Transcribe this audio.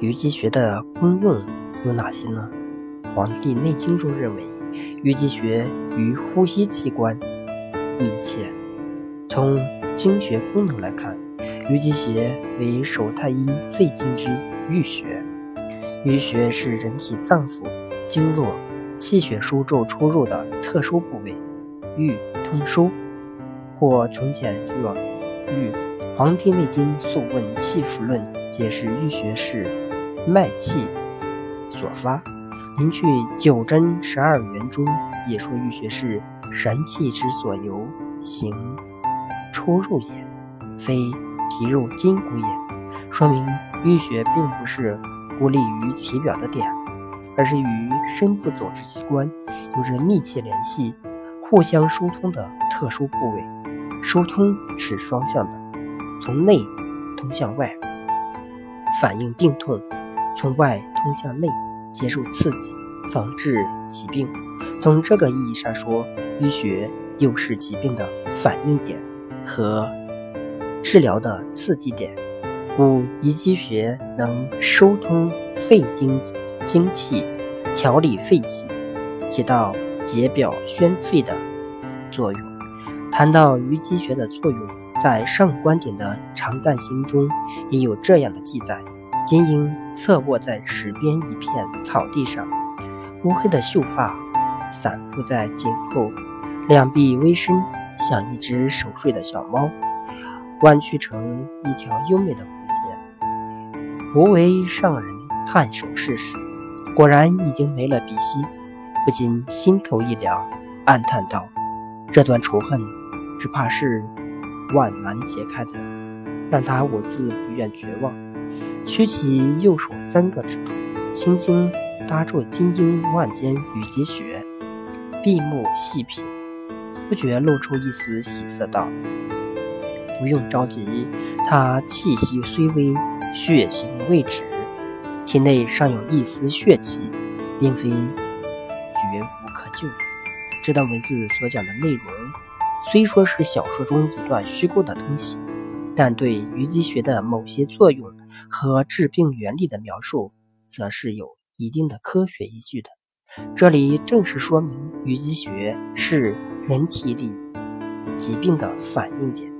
虞姬穴的功用有哪些呢？《黄帝内经》中认为，虞姬穴与呼吸器官密切。从经学功能来看，虞姬穴为手太阴肺经之俞穴。俞穴是人体脏腑、经络、气血输注出入的特殊部位，俞通输，或从前若俞。《黄帝内经·素问·气府论》解释俞穴是脉气所发。临去九针十二元中也说俞穴是神气之所由行。出入也，非皮肉筋骨也，说明淤血并不是孤立于体表的点，而是与深部组织器官有着密切联系、互相疏通的特殊部位。疏通是双向的，从内通向外，反映病痛；从外通向内，接受刺激，防治疾病。从这个意义上说，淤血又是疾病的反应点。和治疗的刺激点，故乙肌穴能疏通肺经精气，调理肺气，起到解表宣肺的作用。谈到鱼肌穴的作用，在上官典的《长干行》中也有这样的记载：金鹰侧卧在石边一片草地上，乌黑的秀发散布在颈后，两臂微伸。像一只熟睡的小猫，弯曲成一条优美的弧线，无为上人探手试试，果然已经没了鼻息，不禁心头一凉，暗叹道：“这段仇恨，只怕是万难解开的。”但他我自不愿绝望，屈起右手三个指头，轻轻搭住金鹰腕间羽肌穴，闭目细品。不觉露出一丝喜色，道：“不用着急，他气息虽微，血行未止，体内尚有一丝血气，并非绝无可救。”这段文字所讲的内容，虽说是小说中一段虚构的东西，但对虞姬穴的某些作用和治病原理的描述，则是有一定的科学依据的。这里正是说明淤积穴是。人体里疾病的反应点。